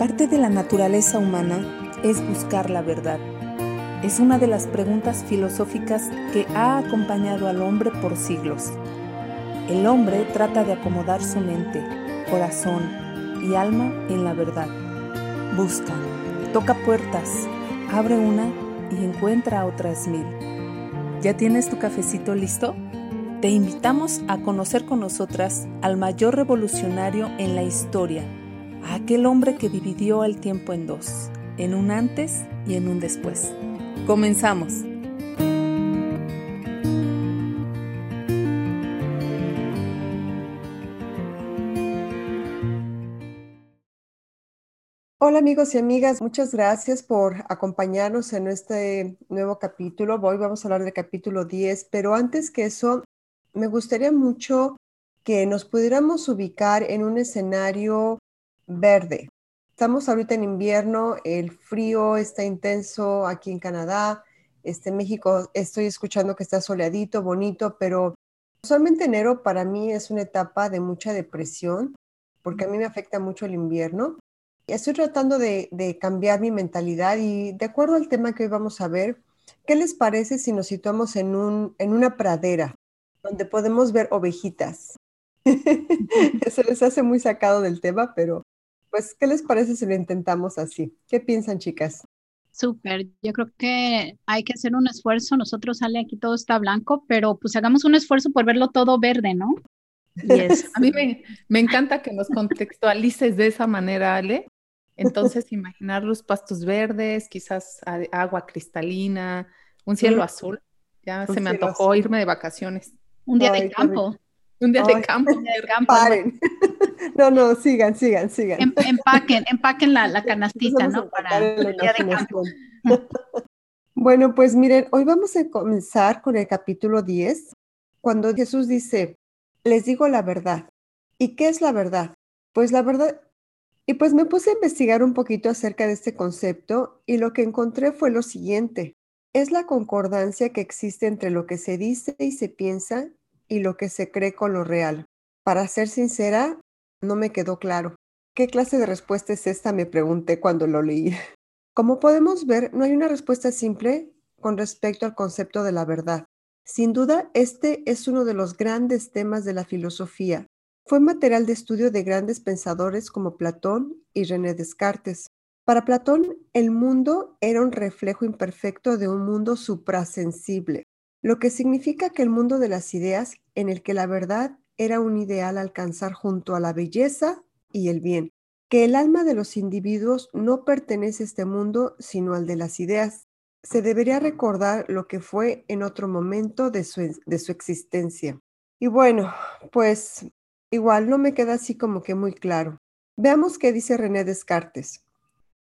Parte de la naturaleza humana es buscar la verdad. Es una de las preguntas filosóficas que ha acompañado al hombre por siglos. El hombre trata de acomodar su mente, corazón y alma en la verdad. Busca, toca puertas, abre una y encuentra otras mil. ¿Ya tienes tu cafecito listo? Te invitamos a conocer con nosotras al mayor revolucionario en la historia a aquel hombre que dividió el tiempo en dos, en un antes y en un después. Comenzamos. Hola amigos y amigas, muchas gracias por acompañarnos en este nuevo capítulo. Hoy vamos a hablar del capítulo 10, pero antes que eso, me gustaría mucho que nos pudiéramos ubicar en un escenario verde. Estamos ahorita en invierno, el frío está intenso aquí en Canadá, este México estoy escuchando que está soleadito, bonito, pero usualmente enero para mí es una etapa de mucha depresión porque a mí me afecta mucho el invierno. Estoy tratando de, de cambiar mi mentalidad y de acuerdo al tema que hoy vamos a ver, ¿qué les parece si nos situamos en, un, en una pradera donde podemos ver ovejitas? Eso les hace muy sacado del tema, pero pues, ¿qué les parece si lo intentamos así? ¿Qué piensan, chicas? Súper, yo creo que hay que hacer un esfuerzo. Nosotros sale aquí todo está blanco, pero pues hagamos un esfuerzo por verlo todo verde, ¿no? A mí me, me, encanta que nos contextualices de esa manera, Ale. Entonces, imaginar los pastos verdes, quizás agua cristalina, un cielo azul. Ya se me antojó irme de vacaciones. Un día de campo. Un día de campo. Un día de campo. No, no, sigan, sigan, sigan. Em, empaquen, empaquen la, la canastita, ¿no? Para el día de campo. Bueno, pues miren, hoy vamos a comenzar con el capítulo 10, cuando Jesús dice, les digo la verdad. ¿Y qué es la verdad? Pues la verdad, y pues me puse a investigar un poquito acerca de este concepto y lo que encontré fue lo siguiente. Es la concordancia que existe entre lo que se dice y se piensa y lo que se cree con lo real. Para ser sincera, no me quedó claro. ¿Qué clase de respuesta es esta? Me pregunté cuando lo leí. Como podemos ver, no hay una respuesta simple con respecto al concepto de la verdad. Sin duda, este es uno de los grandes temas de la filosofía. Fue material de estudio de grandes pensadores como Platón y René Descartes. Para Platón, el mundo era un reflejo imperfecto de un mundo suprasensible lo que significa que el mundo de las ideas, en el que la verdad era un ideal alcanzar junto a la belleza y el bien, que el alma de los individuos no pertenece a este mundo, sino al de las ideas. Se debería recordar lo que fue en otro momento de su, de su existencia. Y bueno, pues igual no me queda así como que muy claro. Veamos qué dice René Descartes.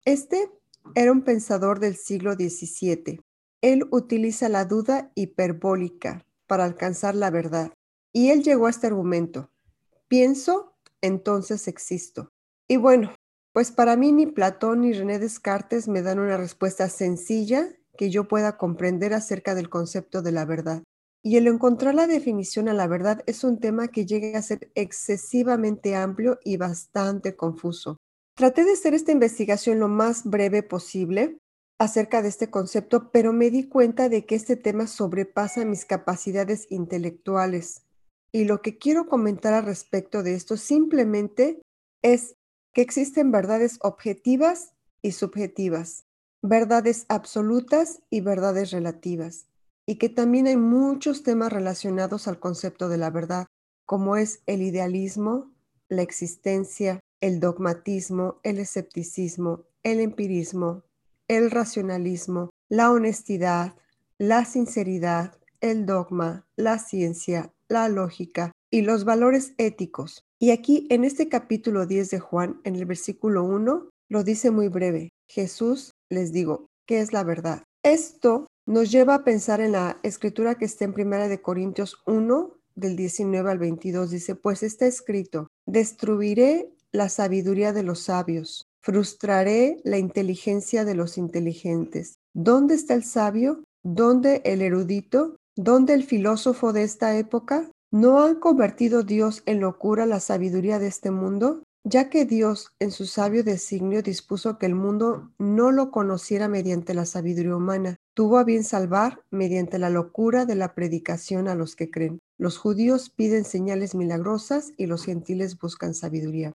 Este era un pensador del siglo XVII, él utiliza la duda hiperbólica para alcanzar la verdad. Y él llegó a este argumento. Pienso, entonces existo. Y bueno, pues para mí ni Platón ni René Descartes me dan una respuesta sencilla que yo pueda comprender acerca del concepto de la verdad. Y el encontrar la definición a la verdad es un tema que llega a ser excesivamente amplio y bastante confuso. Traté de hacer esta investigación lo más breve posible acerca de este concepto, pero me di cuenta de que este tema sobrepasa mis capacidades intelectuales. Y lo que quiero comentar al respecto de esto simplemente es que existen verdades objetivas y subjetivas, verdades absolutas y verdades relativas, y que también hay muchos temas relacionados al concepto de la verdad, como es el idealismo, la existencia, el dogmatismo, el escepticismo, el empirismo, el racionalismo, la honestidad, la sinceridad, el dogma, la ciencia, la lógica y los valores éticos. Y aquí en este capítulo 10 de Juan, en el versículo 1, lo dice muy breve. Jesús les digo, ¿qué es la verdad? Esto nos lleva a pensar en la escritura que está en Primera de Corintios 1 del 19 al 22 dice, pues está escrito, destruiré la sabiduría de los sabios Frustraré la inteligencia de los inteligentes. ¿Dónde está el sabio? ¿Dónde el erudito? ¿Dónde el filósofo de esta época? ¿No han convertido Dios en locura la sabiduría de este mundo? ya que Dios en su sabio designio dispuso que el mundo no lo conociera mediante la sabiduría humana, tuvo a bien salvar mediante la locura de la predicación a los que creen. Los judíos piden señales milagrosas y los gentiles buscan sabiduría.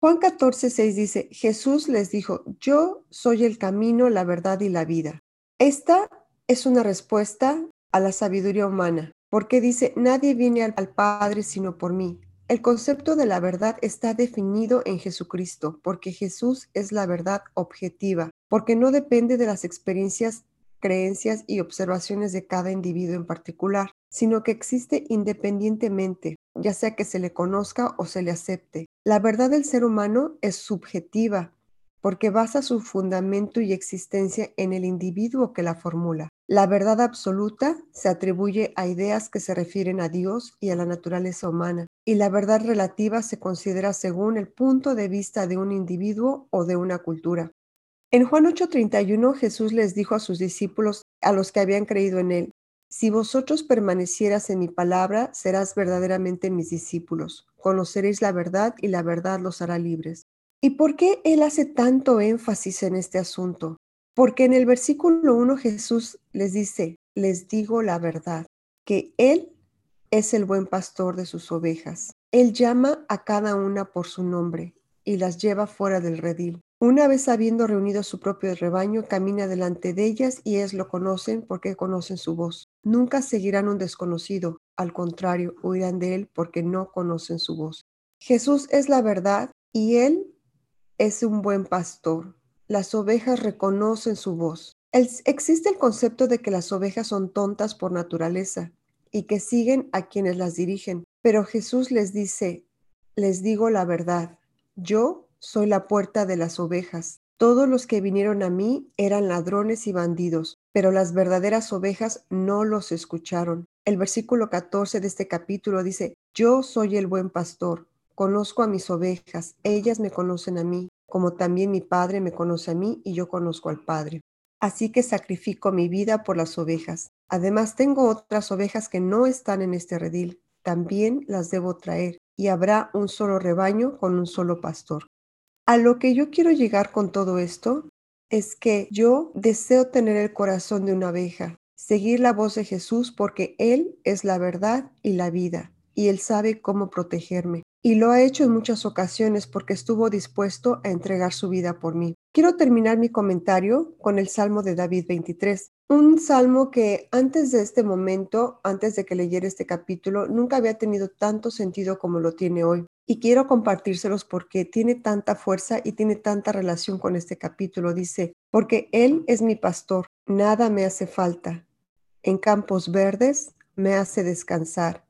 Juan 14, 6 dice, Jesús les dijo, yo soy el camino, la verdad y la vida. Esta es una respuesta a la sabiduría humana, porque dice, nadie viene al Padre sino por mí. El concepto de la verdad está definido en Jesucristo, porque Jesús es la verdad objetiva, porque no depende de las experiencias, creencias y observaciones de cada individuo en particular, sino que existe independientemente, ya sea que se le conozca o se le acepte. La verdad del ser humano es subjetiva, porque basa su fundamento y existencia en el individuo que la formula. La verdad absoluta se atribuye a ideas que se refieren a Dios y a la naturaleza humana, y la verdad relativa se considera según el punto de vista de un individuo o de una cultura. En Juan 8:31 Jesús les dijo a sus discípulos, a los que habían creído en él, Si vosotros permanecieras en mi palabra, serás verdaderamente mis discípulos, conoceréis la verdad y la verdad los hará libres. ¿Y por qué él hace tanto énfasis en este asunto? Porque en el versículo 1 Jesús les dice, les digo la verdad, que él es el buen pastor de sus ovejas. Él llama a cada una por su nombre y las lleva fuera del redil. Una vez habiendo reunido su propio rebaño, camina delante de ellas y ellas lo conocen porque conocen su voz. Nunca seguirán un desconocido, al contrario, huirán de él porque no conocen su voz. Jesús es la verdad y él es un buen pastor. Las ovejas reconocen su voz. existe el concepto de que las ovejas son tontas por naturaleza y que siguen a quienes las dirigen, pero Jesús les dice, les digo la verdad, yo soy la puerta de las ovejas. Todos los que vinieron a mí eran ladrones y bandidos, pero las verdaderas ovejas no los escucharon. El versículo 14 de este capítulo dice, yo soy el buen pastor. Conozco a mis ovejas, ellas me conocen a mí, como también mi Padre me conoce a mí y yo conozco al Padre. Así que sacrifico mi vida por las ovejas. Además tengo otras ovejas que no están en este redil. También las debo traer y habrá un solo rebaño con un solo pastor. A lo que yo quiero llegar con todo esto es que yo deseo tener el corazón de una abeja, seguir la voz de Jesús porque Él es la verdad y la vida, y Él sabe cómo protegerme y lo ha hecho en muchas ocasiones porque estuvo dispuesto a entregar su vida por mí. Quiero terminar mi comentario con el Salmo de David 23, un salmo que antes de este momento, antes de que leyera este capítulo, nunca había tenido tanto sentido como lo tiene hoy. Y quiero compartírselos porque tiene tanta fuerza y tiene tanta relación con este capítulo. Dice, porque Él es mi pastor, nada me hace falta. En campos verdes me hace descansar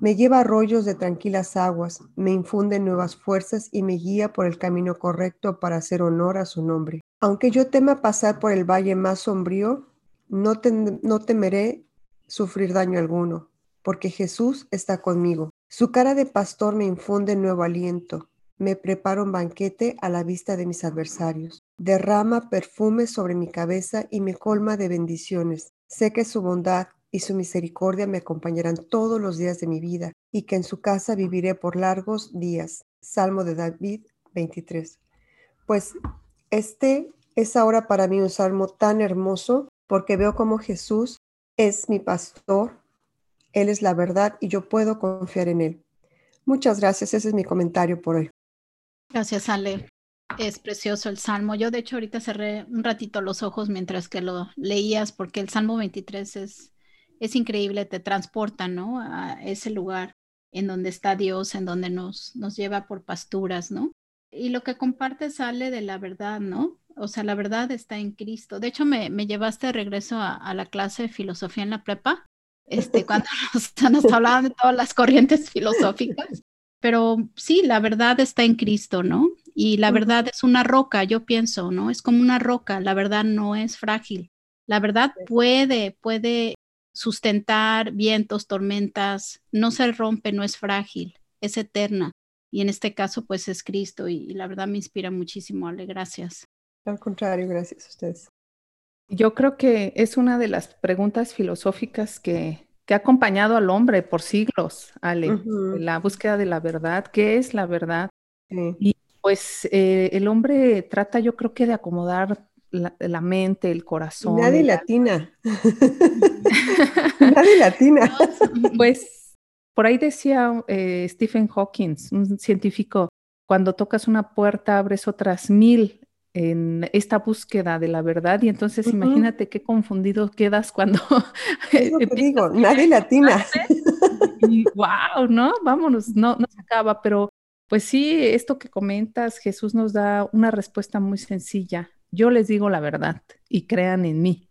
me lleva a arroyos de tranquilas aguas, me infunde nuevas fuerzas y me guía por el camino correcto para hacer honor a su nombre. Aunque yo tema pasar por el valle más sombrío, no temeré sufrir daño alguno, porque Jesús está conmigo. Su cara de pastor me infunde nuevo aliento. Me prepara un banquete a la vista de mis adversarios. Derrama perfume sobre mi cabeza y me colma de bendiciones. Sé que su bondad y su misericordia me acompañarán todos los días de mi vida, y que en su casa viviré por largos días. Salmo de David 23. Pues este es ahora para mí un salmo tan hermoso porque veo como Jesús es mi pastor, Él es la verdad y yo puedo confiar en Él. Muchas gracias, ese es mi comentario por hoy. Gracias, Ale. Es precioso el salmo. Yo de hecho ahorita cerré un ratito los ojos mientras que lo leías porque el salmo 23 es es increíble, te transporta, ¿no? A ese lugar en donde está Dios, en donde nos, nos lleva por pasturas, ¿no? Y lo que comparte sale de la verdad, ¿no? O sea, la verdad está en Cristo. De hecho, me, me llevaste de regreso a, la clase de filosofía en la prepa, este, cuando nos, nos hablaban de todas las corrientes filosóficas. Pero sí, la verdad está en Cristo, ¿no? Y la verdad es una roca, yo pienso, ¿no? Es como una roca, la verdad no es frágil. La verdad puede, puede sustentar vientos, tormentas, no se rompe, no es frágil, es eterna. Y en este caso, pues es Cristo y, la verdad me inspira muchísimo, Ale, gracias. Al contrario, gracias a ustedes. Yo creo que es una de las preguntas filosóficas que, que ha acompañado al hombre por siglos, Ale, la búsqueda de la verdad. ¿Qué es la verdad? Y pues eh, el hombre trata yo creo que de acomodar la, mente, el corazón. Nadie latina. Nadie latina. Pues por ahí decía eh, Stephen Hawking, un científico, cuando tocas una puerta abres otras mil en esta búsqueda de la verdad y entonces imagínate qué confundido quedas cuando que digo, nadie latina. Y wow, ¿no? Vámonos, no, no se acaba, pero pues sí, esto que comentas, Jesús nos da una respuesta muy sencilla. Yo les digo la verdad y crean en mí.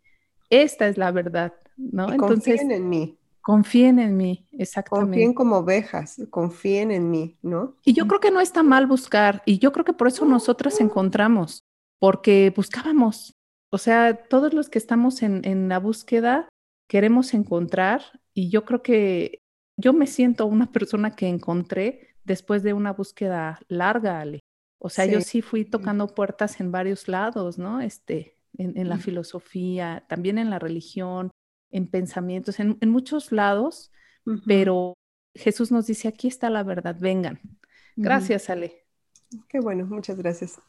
Esta es la verdad, ¿no? Entonces, confíen en mí. Confíen en mí, exactamente. Confíen como ovejas, confíen en mí, ¿no? Y yo creo que no está mal buscar, y yo creo que por eso nosotras encontramos, porque buscábamos. O sea, todos los que estamos en, en la búsqueda queremos encontrar, y yo creo que yo me siento una persona que encontré después de una búsqueda larga, Ale. O sea, yo sí fui tocando puertas en varios lados, ¿no? Este, en, la filosofía, también en la religión, en pensamientos, en, muchos lados, pero Jesús nos dice, aquí está la verdad, vengan. Gracias, Ale. Qué bueno, muchas gracias.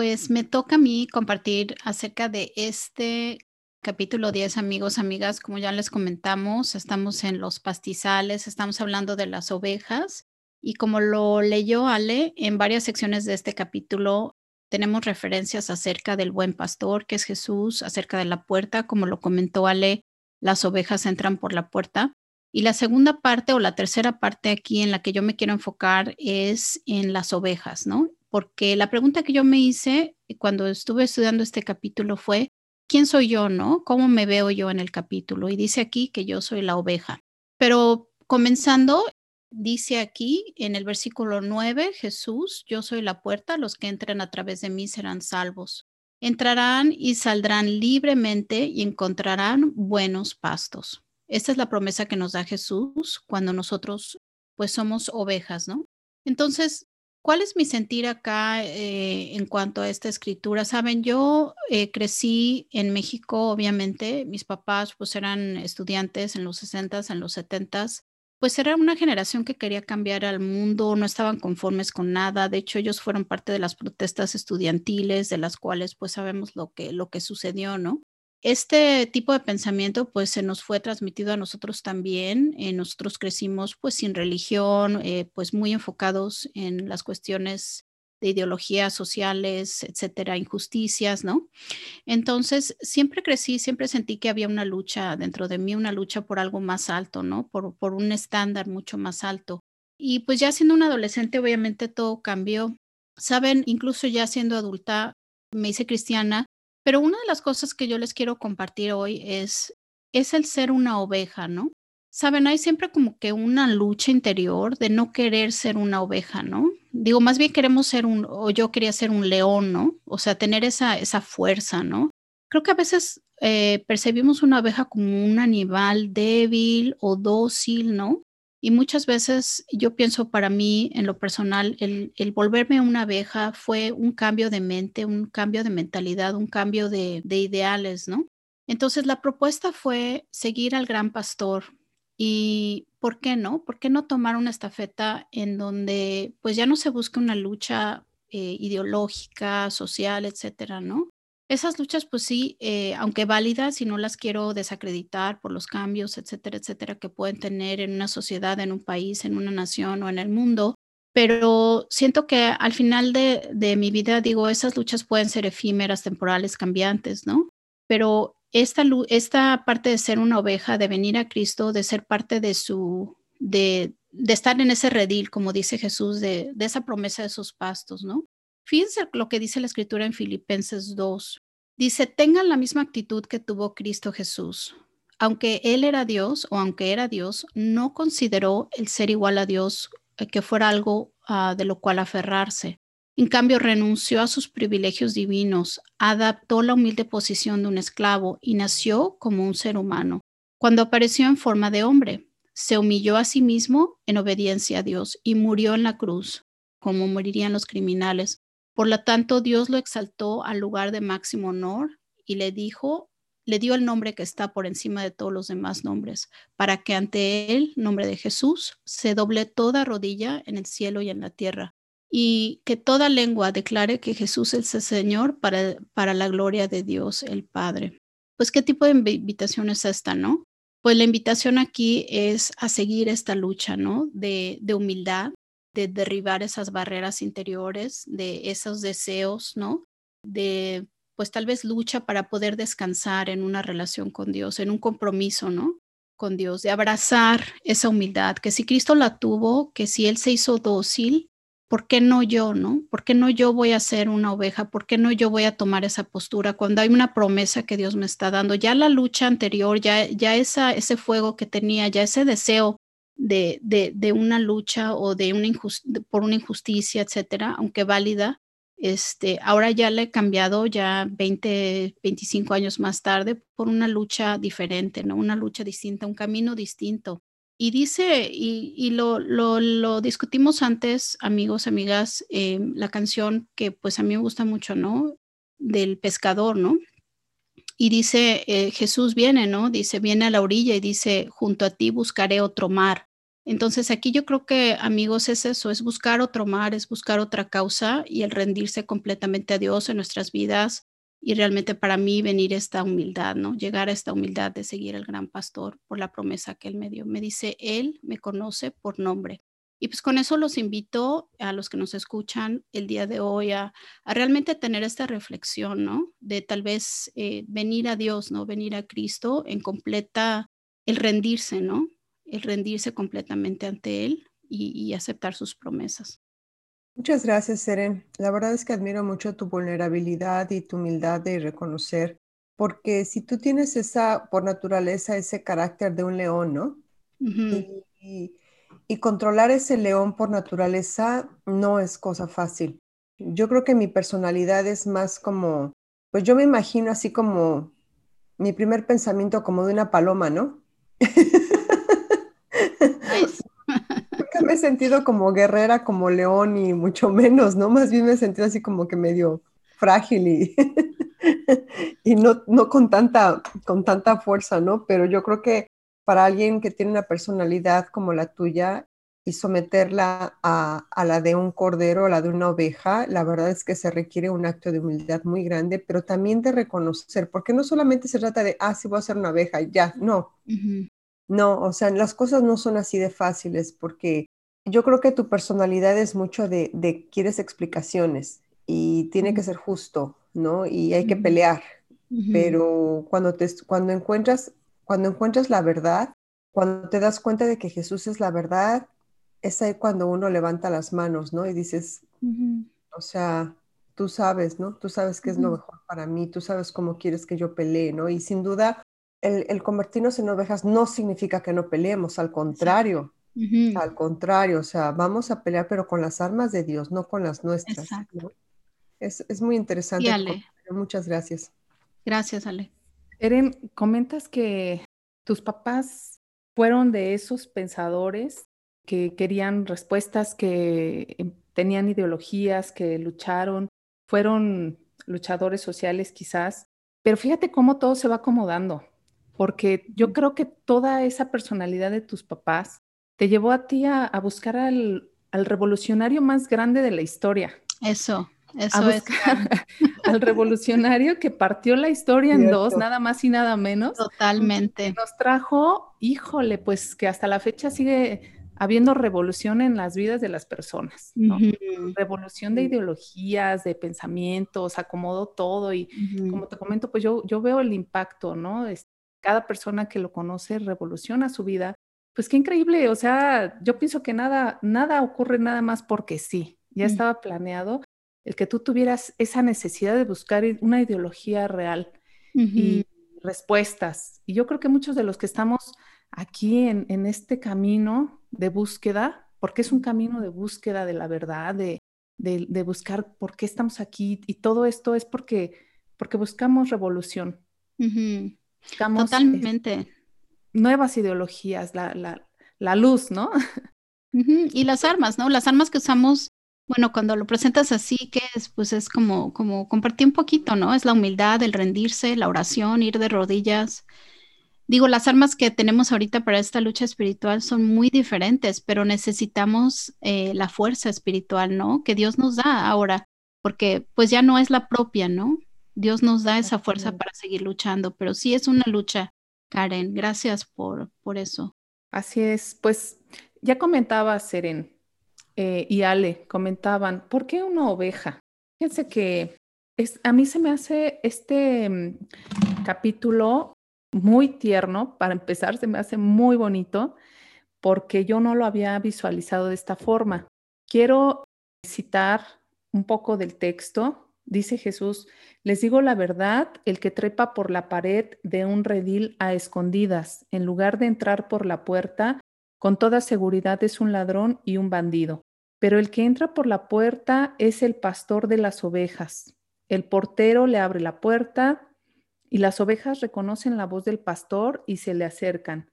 Pues me toca a mí compartir acerca de este capítulo 10, amigos, amigas. Como ya les comentamos, estamos en los pastizales, estamos hablando de las ovejas. Y como lo leyó Ale, en varias secciones de este capítulo tenemos referencias acerca del buen pastor, que es Jesús, acerca de la puerta, como lo comentó Ale, las ovejas entran por la puerta. Y la segunda parte o la tercera parte aquí en la que yo me quiero enfocar es en las ovejas, ¿no? Porque la pregunta que yo me hice cuando estuve estudiando este capítulo fue, ¿quién soy yo, no? ¿Cómo me veo yo en el capítulo? Y dice aquí que yo soy la oveja. Pero comenzando, Dice aquí en el versículo 9, Jesús, yo soy la puerta, los que entren a través de mí serán salvos. Entrarán y saldrán libremente y encontrarán buenos pastos. Esta es la promesa que nos da Jesús cuando nosotros pues somos ovejas, ¿no? Entonces, ¿cuál es mi sentir acá eh, en cuanto a esta escritura? Saben, yo eh, crecí en México, obviamente, mis papás pues eran estudiantes en los 60s, en los 70s, pues era una generación que quería cambiar al mundo, no estaban conformes con nada. De hecho, ellos fueron parte de las protestas estudiantiles, de las cuales pues sabemos lo que, lo que sucedió, ¿no? Este tipo de pensamiento pues se nos fue transmitido a nosotros también. Eh, nosotros crecimos pues sin religión, eh, pues muy enfocados en las cuestiones de ideologías sociales, etcétera, injusticias, ¿no? Entonces, siempre crecí, siempre sentí que había una lucha dentro de mí, una lucha por algo más alto, ¿no? Por, por un estándar mucho más alto. Y pues ya siendo un adolescente, obviamente todo cambió. Saben, incluso ya siendo adulta, me hice cristiana, pero una de las cosas que yo les quiero compartir hoy es, es el ser una oveja, ¿no? Saben, hay siempre como que una lucha interior de no querer ser una oveja, ¿no? Digo, más bien queremos ser un, o yo quería ser un león, ¿no? O sea, tener esa, esa fuerza, ¿no? Creo que a veces eh, percibimos una oveja como un animal débil o dócil, ¿no? Y muchas veces yo pienso para mí, en lo personal, el, el, volverme una abeja fue un cambio de mente, un cambio de mentalidad, un cambio de, de ideales, ¿no? Entonces la propuesta fue seguir al gran pastor, y ¿por qué no? ¿Por qué no tomar una estafeta en donde pues ya no se busca una lucha eh, ideológica, social, etcétera, ¿no? Esas luchas, pues sí, eh, aunque válidas y no las quiero desacreditar por los cambios, etcétera, etcétera, que pueden tener en una sociedad, en un país, en una nación o en el mundo, pero siento que al final de, mi vida, digo, esas luchas pueden ser efímeras, temporales, cambiantes, ¿no? Pero esta, esta parte de ser una oveja, de venir a Cristo, de ser parte de su, de, estar en ese redil, como dice Jesús, de esa promesa de sus pastos, ¿no? Fíjense lo que dice la escritura en Filipenses 2. Dice, tengan la misma actitud que tuvo Cristo Jesús. Aunque Él era Dios o aunque era Dios, no consideró el ser igual a Dios eh, que fuera algo uh, de lo cual aferrarse. En cambio, renunció a sus privilegios divinos, adaptó la humilde posición de un esclavo y nació como un ser humano. Cuando apareció en forma de hombre, se humilló a sí mismo en obediencia a Dios y murió en la cruz, como morirían los criminales. Por lo tanto, Dios lo exaltó al lugar de máximo honor y le dijo, le dio el nombre que está por encima de todos los demás nombres, para que ante él, nombre de Jesús, se doble toda rodilla en el cielo y en la tierra, y que toda lengua declare que Jesús es el Señor para, para la gloria de Dios el Padre. Pues, ¿qué tipo de invitación es esta, no? Pues la invitación aquí es a seguir esta lucha, ¿no? De, de humildad, de derribar esas barreras interiores, de esos deseos, ¿no? De pues tal vez lucha para poder descansar en una relación con Dios, en un compromiso, ¿no? Con Dios, de abrazar esa humildad, que si Cristo la tuvo, que si Él se hizo dócil, ¿por qué no yo, no? ¿Por qué no yo voy a ser una oveja? ¿Por qué no yo voy a tomar esa postura cuando hay una promesa que Dios me está dando? Ya la lucha anterior, ya, ya esa, ese fuego que tenía, ya ese deseo de, de, una lucha o de una por una injusticia, etcétera, aunque válida, este, ahora ya le he cambiado ya 20, 25 años más tarde por una lucha diferente, ¿no? Una lucha distinta, un camino distinto. Y dice, y, lo, lo, discutimos antes, amigos, amigas, eh, la canción que pues a mí me gusta mucho, ¿no? Del pescador, ¿no? Y dice, eh, Jesús viene, ¿no? Dice, viene a la orilla y dice, junto a ti buscaré otro mar. Entonces aquí yo creo que amigos es eso, es buscar otro mar, es buscar otra causa y el rendirse completamente a Dios en nuestras vidas y realmente para mí venir esta humildad, ¿no? Llegar a esta humildad de seguir al gran pastor por la promesa que él me dio. Me dice, él me conoce por nombre. Y pues con eso los invito a los que nos escuchan el día de hoy a, realmente tener esta reflexión, ¿no? De tal vez eh, venir a Dios, ¿no? Venir a Cristo en completa, el rendirse, ¿no? El rendirse completamente ante Él y, aceptar sus promesas. Muchas gracias, Seren. La verdad es que admiro mucho tu vulnerabilidad y tu humildad de reconocer, porque si tú tienes esa, por naturaleza, ese carácter de un león, ¿no? y, controlar ese león por naturaleza no es cosa fácil. Yo creo que mi personalidad es más como, pues yo me imagino así como mi primer pensamiento como de una paloma, ¿no? Me he sentido como guerrera, como león y mucho menos, ¿no? Más bien me he sentido así como que medio frágil y, y no, no con, tanta, con tanta fuerza, ¿no? Pero yo creo que para alguien que tiene una personalidad como la tuya y someterla a, a, la de un cordero, a la de una oveja, la verdad es que se requiere un acto de humildad muy grande, pero también de reconocer, porque no solamente se trata de, ah, sí voy a ser una oveja, ya, no. No, o sea, las cosas no son así de fáciles porque yo creo que tu personalidad es mucho de, de quieres explicaciones y tiene que ser justo, ¿no? Y hay que pelear. Pero cuando, te, cuando, encuentras, cuando encuentras la verdad, cuando te das cuenta de que Jesús es la verdad, es ahí cuando uno levanta las manos, ¿no? Y dices, o sea, tú sabes, ¿no? Tú sabes qué es lo mejor para mí, tú sabes cómo quieres que yo pelee, ¿no? Y sin duda, el, convertirnos en ovejas no significa que no peleemos, al contrario, al contrario, o sea, vamos a pelear pero con las armas de Dios, no con las nuestras. Es, muy interesante. Muchas gracias. Gracias, Ale. Eren, comentas que tus papás fueron de esos pensadores que querían respuestas, que em, tenían ideologías, que lucharon, fueron luchadores sociales quizás, pero fíjate cómo todo se va acomodando porque yo creo que toda esa personalidad de tus papás te llevó a ti a, buscar al, revolucionario más grande de la historia. Eso, eso es. al revolucionario que partió la historia en dos, nada más y nada menos. Totalmente. Nos trajo, híjole, pues que hasta la fecha sigue habiendo revolución en las vidas de las personas, ¿no? Revolución de ideologías, de pensamientos, acomodó todo y como te comento, pues yo, yo veo el impacto, ¿no? cada persona que lo conoce revoluciona su vida. Pues qué increíble, o sea, yo pienso que nada, nada ocurre nada más porque sí, ya mm. estaba planeado el que tú tuvieras esa necesidad de buscar una ideología real y respuestas. Y yo creo que muchos de los que estamos aquí en, en, este camino de búsqueda, porque es un camino de búsqueda de la verdad, de, de, de buscar por qué estamos aquí, y todo esto es porque, porque buscamos revolución. Totalmente. Nuevas ideologías, la, la, la luz, ¿no? Y las armas, ¿no? Las armas que usamos Bueno, cuando lo presentas así, que es? Pues es como, como compartir un poquito, ¿no? Es la humildad, el rendirse, la oración, ir de rodillas. Digo, las armas que tenemos ahorita para esta lucha espiritual son muy diferentes, pero necesitamos eh, la fuerza espiritual, ¿no? Que Dios nos da ahora, porque pues ya no es la propia, ¿no? Dios nos da esa fuerza para seguir luchando, pero sí es una lucha, Karen. Gracias por, por eso. Así es, pues ya comentaba Seren eh, y Ale, comentaban, ¿por qué una oveja? Fíjense que es, a mí se me hace este mm, capítulo muy tierno, para empezar, se me hace muy bonito porque yo no lo había visualizado de esta forma. Quiero citar un poco del texto. Dice Jesús, les digo la verdad, el que trepa por la pared de un redil a escondidas, en lugar de entrar por la puerta, con toda seguridad es un ladrón y un bandido. Pero el que entra por la puerta es el pastor de las ovejas. El portero le abre la puerta y las ovejas reconocen la voz del pastor y se le acercan.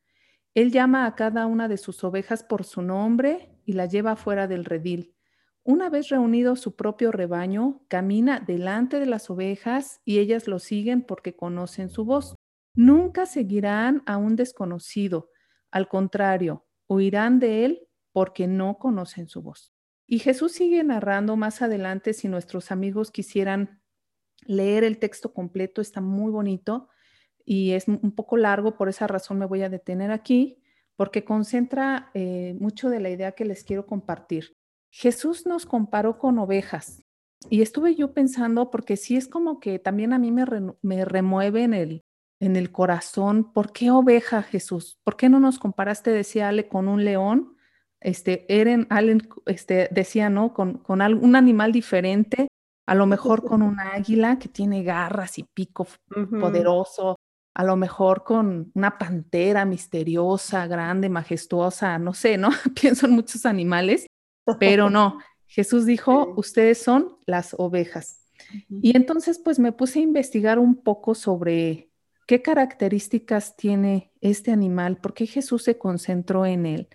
Él llama a cada una de sus ovejas por su nombre y la lleva fuera del redil. Una vez reunido su propio rebaño, camina delante de las ovejas y ellas lo siguen porque conocen su voz. Nunca seguirán a un desconocido. Al contrario, huirán de él porque no conocen su voz. Y Jesús sigue narrando más adelante si nuestros amigos quisieran leer el texto completo, está muy bonito y es un poco largo, por esa razón me voy a detener aquí, porque concentra eh, mucho de la idea que les quiero compartir. Jesús nos comparó con ovejas y estuve yo pensando, porque sí es como que también a mí me, me remueve en el, en el corazón, ¿por qué oveja Jesús? ¿Por qué no nos comparaste, decía Ale, con un león? Este, Eren, Allen este, decía, ¿no? Con, con un animal diferente a lo mejor con un águila que tiene garras y pico poderoso, a lo mejor con una pantera misteriosa, grande, majestuosa, no sé, ¿no? Pienso en muchos animales, pero no. Jesús dijo, ustedes son las ovejas. Y entonces pues me puse a investigar un poco sobre qué características tiene este animal, por qué Jesús se concentró en él.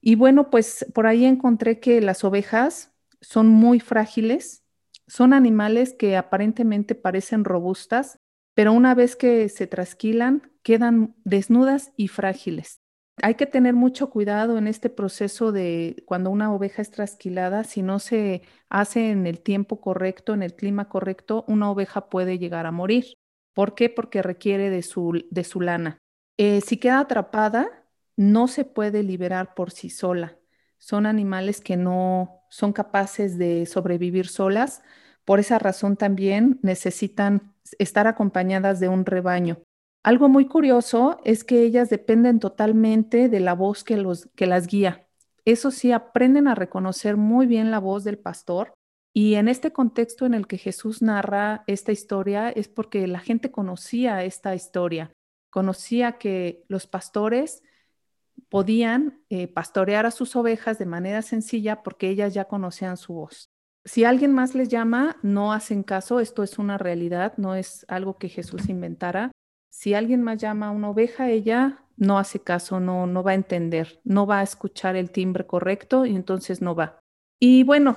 Y bueno, pues por ahí encontré que las ovejas son muy frágiles, son animales que aparentemente parecen robustas, pero una vez que se trasquilan, quedan desnudas y frágiles. Hay que tener mucho cuidado en este proceso de cuando una oveja es trasquilada, si no se hace en el tiempo correcto, en el clima correcto, una oveja puede llegar a morir. ¿Por qué? Porque requiere de su, de su lana. Eh, si queda atrapada, no se puede liberar por sí sola. Son animales que no son capaces de sobrevivir solas. Por esa razón también necesitan estar acompañadas de un rebaño. Algo muy curioso es que ellas dependen totalmente de la voz que, los, que las guía. Eso sí, aprenden a reconocer muy bien la voz del pastor. Y en este contexto en el que Jesús narra esta historia es porque la gente conocía esta historia, conocía que los pastores podían eh, pastorear a sus ovejas de manera sencilla porque ellas ya conocían su voz. Si alguien más les llama, no hacen caso, esto es una realidad, no es algo que Jesús inventara. Si alguien más llama a una oveja, ella no hace caso, no, no va a entender, no va a escuchar el timbre correcto y entonces no va. Y bueno,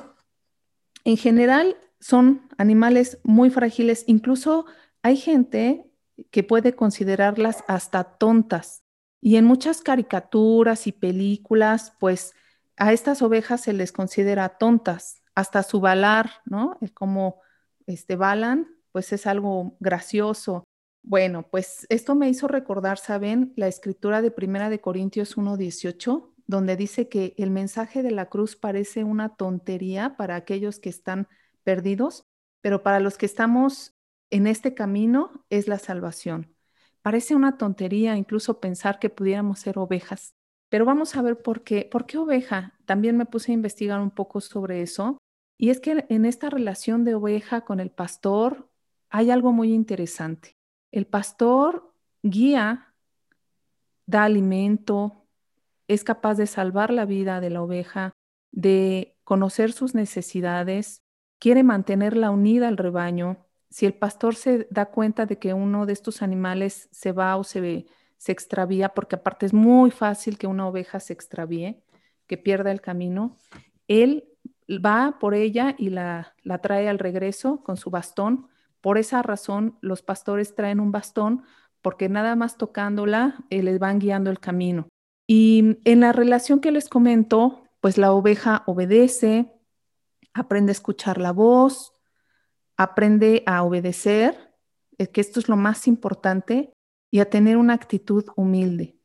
en general son animales muy frágiles, incluso hay gente que puede considerarlas hasta tontas. Y en muchas caricaturas y películas, pues a estas ovejas se les considera tontas, hasta su balar, ¿no? El cómo este, balan, pues es algo gracioso. Bueno, pues esto me hizo recordar, ¿saben? La escritura de Primera de Corintios 1.18, donde dice que el mensaje de la cruz parece una tontería para aquellos que están perdidos, pero para los que estamos en este camino es la salvación. Parece una tontería incluso pensar que pudiéramos ser ovejas, pero vamos a ver por qué. ¿Por qué oveja? También me puse a investigar un poco sobre eso. Y es que en esta relación de oveja con el pastor hay algo muy interesante. El pastor guía, da alimento, es capaz de salvar la vida de la oveja, de conocer sus necesidades, quiere mantenerla unida al rebaño, si el pastor se da cuenta de que uno de estos animales se va o se, se extravía, porque aparte es muy fácil que una oveja se extravíe, que pierda el camino, él va por ella y la, la trae al regreso con su bastón. Por esa razón, los pastores traen un bastón porque nada más tocándola eh, les van guiando el camino. Y en la relación que les comento, pues la oveja obedece, aprende a escuchar la voz, aprende a obedecer, que esto es lo más importante, y a tener una actitud humilde.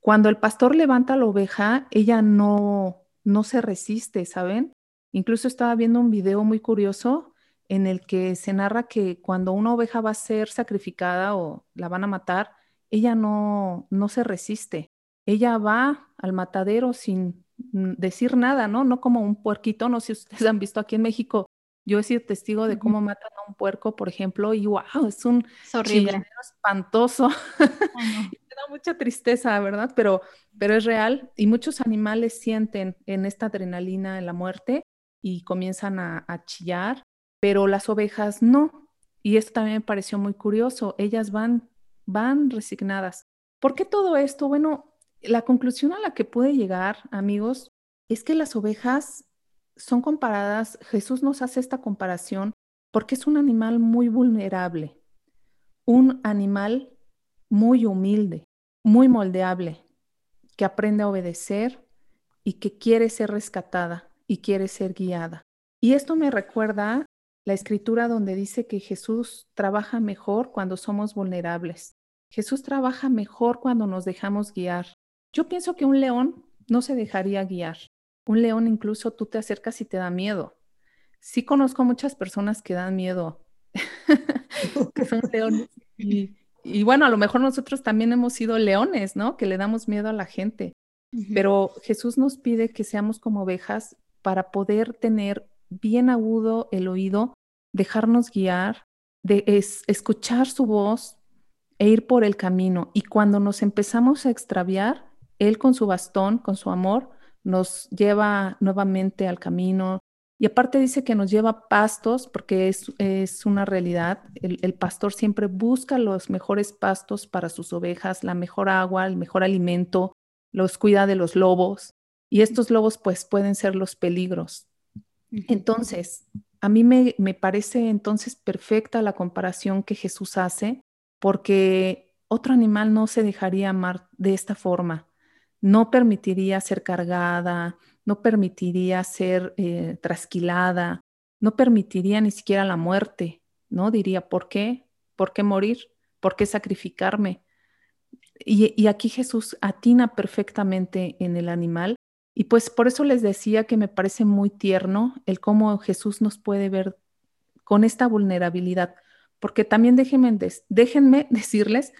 Cuando el pastor levanta la oveja, ella no, no se resiste, ¿saben? Incluso estaba viendo un video muy curioso en el que se narra que cuando una oveja va a ser sacrificada o la van a matar, ella no, no se resiste. Ella va al matadero sin decir nada, ¿no? No como un puerquito, no sé si ustedes han visto aquí en México. Yo he sido testigo de cómo matan a un puerco, por ejemplo, y wow, es un horrible. espantoso. me da mucha tristeza, ¿verdad? Pero, pero es real y muchos animales sienten en esta adrenalina en la muerte y comienzan a, a chillar, pero las ovejas no. Y esto también me pareció muy curioso. Ellas van, van resignadas. ¿Por qué todo esto? Bueno, la conclusión a la que puede llegar, amigos, es que las ovejas son comparadas, Jesús nos hace esta comparación porque es un animal muy vulnerable, un animal muy humilde, muy moldeable, que aprende a obedecer y que quiere ser rescatada y quiere ser guiada. Y esto me recuerda la escritura donde dice que Jesús trabaja mejor cuando somos vulnerables. Jesús trabaja mejor cuando nos dejamos guiar. Yo pienso que un león no se dejaría guiar. Un león incluso tú te acercas y te da miedo. Sí conozco muchas personas que dan miedo, que son leones y, y bueno, a lo mejor nosotros también hemos sido leones, ¿no? Que le damos miedo a la gente. Pero Jesús nos pide que seamos como ovejas para poder tener bien agudo el oído, dejarnos guiar, de escuchar su voz e ir por el camino. Y cuando nos empezamos a extraviar, Él con su bastón, con su amor, nos lleva nuevamente al camino, y aparte dice que nos lleva pastos, porque es, una realidad. El, pastor siempre busca los mejores pastos para sus ovejas, la mejor agua, el mejor alimento, los cuida de los lobos. Y estos lobos pues pueden ser los peligros. Entonces, a mí me, me parece entonces perfecta la comparación que Jesús hace, porque otro animal no se dejaría amar de esta forma, no permitiría ser cargada, no permitiría ser eh, trasquilada, no permitiría ni siquiera la muerte, ¿no? Diría, ¿por qué? ¿Por qué morir? ¿Por qué sacrificarme? Y, y aquí Jesús atina perfectamente en el animal. Y pues por eso les decía que me parece muy tierno el cómo Jesús nos puede ver con esta vulnerabilidad, porque también déjenme, déjenme decirles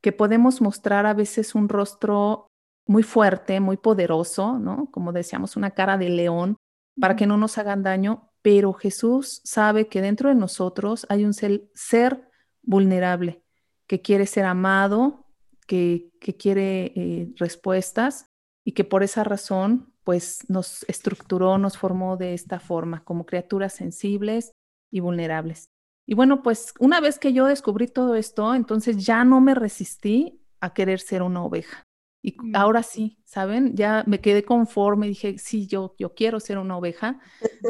que podemos mostrar a veces un rostro muy fuerte, muy poderoso, ¿no? Como decíamos, una cara de león para que no nos hagan daño, pero Jesús sabe que dentro de nosotros hay un ser, vulnerable, que quiere ser amado, que, quiere eh, respuestas y que por esa razón, pues nos estructuró, nos formó de esta forma, como criaturas sensibles y vulnerables. Y bueno, pues una vez que yo descubrí todo esto, entonces ya no me resistí a querer ser una oveja. Y mm. ahora sí, ¿saben? Ya me quedé conforme, dije, sí, yo, yo quiero ser una oveja,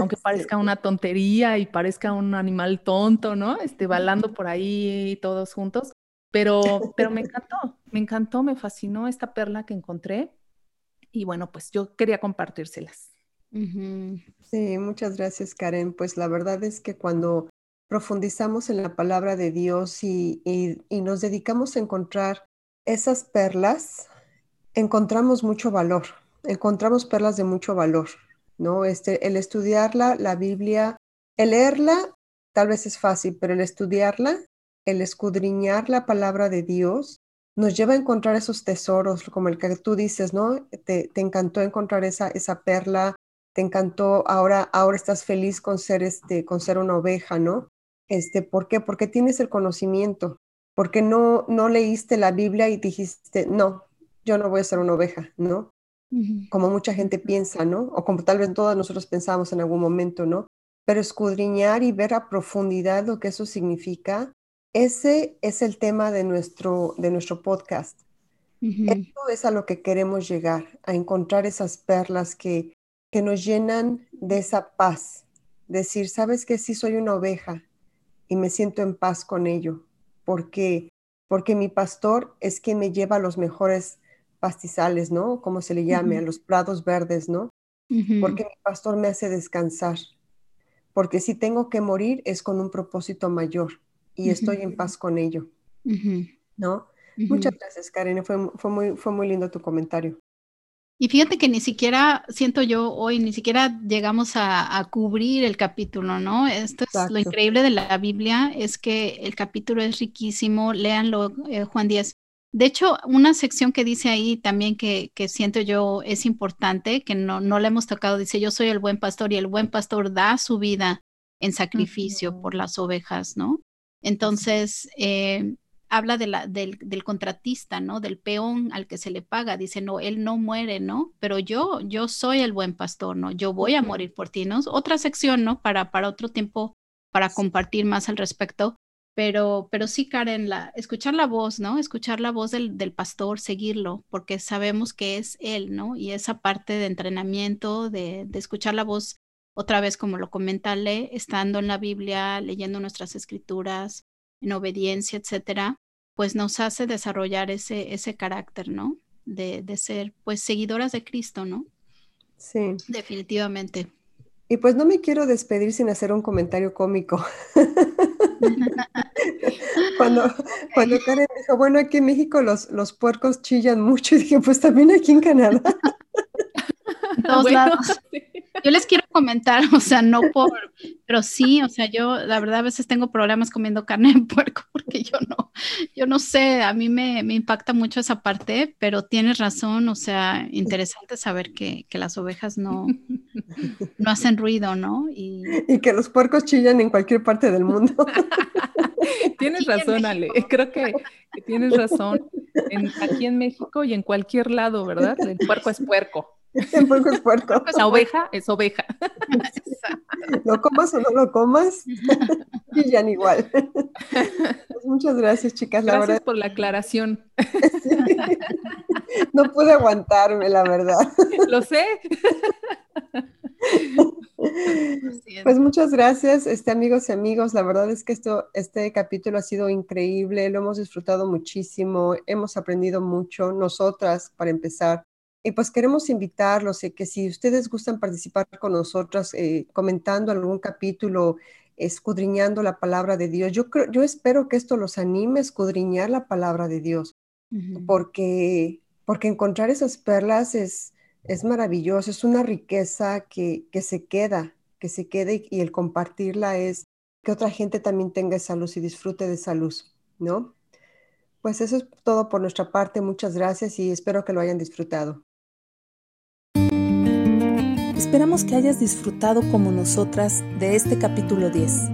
aunque parezca una tontería y parezca un animal tonto, ¿no? Este, balando por ahí todos juntos, pero, pero me encantó, me encantó, me fascinó esta perla que encontré y bueno, pues yo quería compartírselas. Sí, muchas gracias, Karen. Pues la verdad es que cuando profundizamos en la palabra de Dios y, y nos dedicamos a encontrar esas perlas, encontramos mucho valor, encontramos perlas de mucho valor, ¿no? Este, el estudiarla, la Biblia, el leerla, tal vez es fácil, pero el estudiarla, el escudriñar la palabra de Dios, nos lleva a encontrar esos tesoros, como el que tú dices, ¿no? Te, encantó encontrar esa, esa perla, te encantó, ahora, ahora estás feliz con ser, este, con ser una oveja, ¿no? Este, ¿Por qué? Porque tienes el conocimiento, porque no, no leíste la Biblia y dijiste, no, yo no voy a ser una oveja, ¿no? Como mucha gente piensa, ¿no? O como tal vez todos nosotros pensamos en algún momento, ¿no? Pero escudriñar y ver a profundidad lo que eso significa, ese es el tema de nuestro, de nuestro podcast. Eso es a lo que queremos llegar, a encontrar esas perlas que, que nos llenan de esa paz. Decir, sabes que sí soy una oveja y me siento en paz con ello, porque porque mi pastor es quien me lleva a los mejores pastizales, ¿no? Como se le llame, a los prados verdes, ¿no? Porque mi pastor me hace descansar. Porque si tengo que morir es con un propósito mayor y estoy en paz con ello, ¿no? Muchas gracias, Karen. Fue, fue, muy, fue muy lindo tu comentario. Y fíjate que ni siquiera, siento yo hoy, ni siquiera llegamos a, cubrir el capítulo, ¿no? Esto es lo increíble de la Biblia, es que el capítulo es riquísimo, léanlo, eh, Juan Díaz. De hecho, una sección que dice ahí también que, que siento yo es importante, que no, no la hemos tocado, dice, yo soy el buen pastor y el buen pastor da su vida en sacrificio por las ovejas, ¿no? Entonces, eh, habla de la, del, del, contratista, ¿no? Del peón al que se le paga. Dice, no, él no muere, ¿no? Pero yo, yo soy el buen pastor, ¿no? Yo voy a morir por ti, ¿no? Otra sección, ¿no? Para, para otro tiempo, para compartir más al respecto. Pero, pero sí, Karen, la, escuchar la voz, ¿no? Escuchar la voz del, del pastor, seguirlo, porque sabemos que es él, ¿no? Y esa parte de entrenamiento, de, de escuchar la voz otra vez, como lo comenta Le, estando en la Biblia, leyendo nuestras escrituras, en obediencia, etcétera, pues nos hace desarrollar ese, ese carácter, ¿no? De, de ser, pues, seguidoras de Cristo, ¿no? Sí. Definitivamente. Y pues no me quiero despedir sin hacer un comentario cómico. cuando, cuando Karen dijo, bueno, aquí en México los, los puercos chillan mucho, y dije, pues también aquí en Canadá. Todos lados. Yo les quiero comentar, o sea, no por, pero sí, o sea, yo la verdad a veces tengo problemas comiendo carne de puerco porque yo no, yo no sé, a mí me, me impacta mucho esa parte, pero tienes razón, o sea, interesante saber que, que las ovejas no, no hacen ruido, ¿no? Y, y que los puercos chillan en cualquier parte del mundo. tienes razón, Ale, creo que, que tienes razón. En, aquí en México y en cualquier lado, ¿verdad? El puerco es puerco. Puerco. La oveja es oveja. Lo comas o no lo comas, y ya igual. Pues muchas gracias, chicas. La gracias por la aclaración. No pude aguantarme, la verdad. Lo sé. Pues muchas gracias, este, amigos y amigos. La verdad es que esto, este capítulo ha sido increíble, lo hemos disfrutado muchísimo, hemos aprendido mucho, nosotras, para empezar. Y pues queremos invitarlos y que si ustedes gustan participar con nosotras eh, comentando algún capítulo, escudriñando la palabra de Dios, yo, creo, yo espero que esto los anime a escudriñar la palabra de Dios, porque, porque encontrar esas perlas es, es maravilloso, es una riqueza que, que se queda, que se quede y el compartirla es que otra gente también tenga esa luz y disfrute de esa luz, ¿no? Pues eso es todo por nuestra parte. Muchas gracias y espero que lo hayan disfrutado. Esperamos que hayas disfrutado como nosotras de este capítulo 10.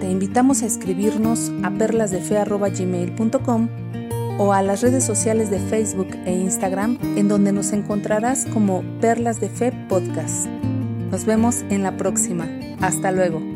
Te invitamos a escribirnos a perlasdefe.gmail.com o a las redes sociales de Facebook e Instagram en donde nos encontrarás como Perlas de Fe Podcast. Nos vemos en la próxima. Hasta luego.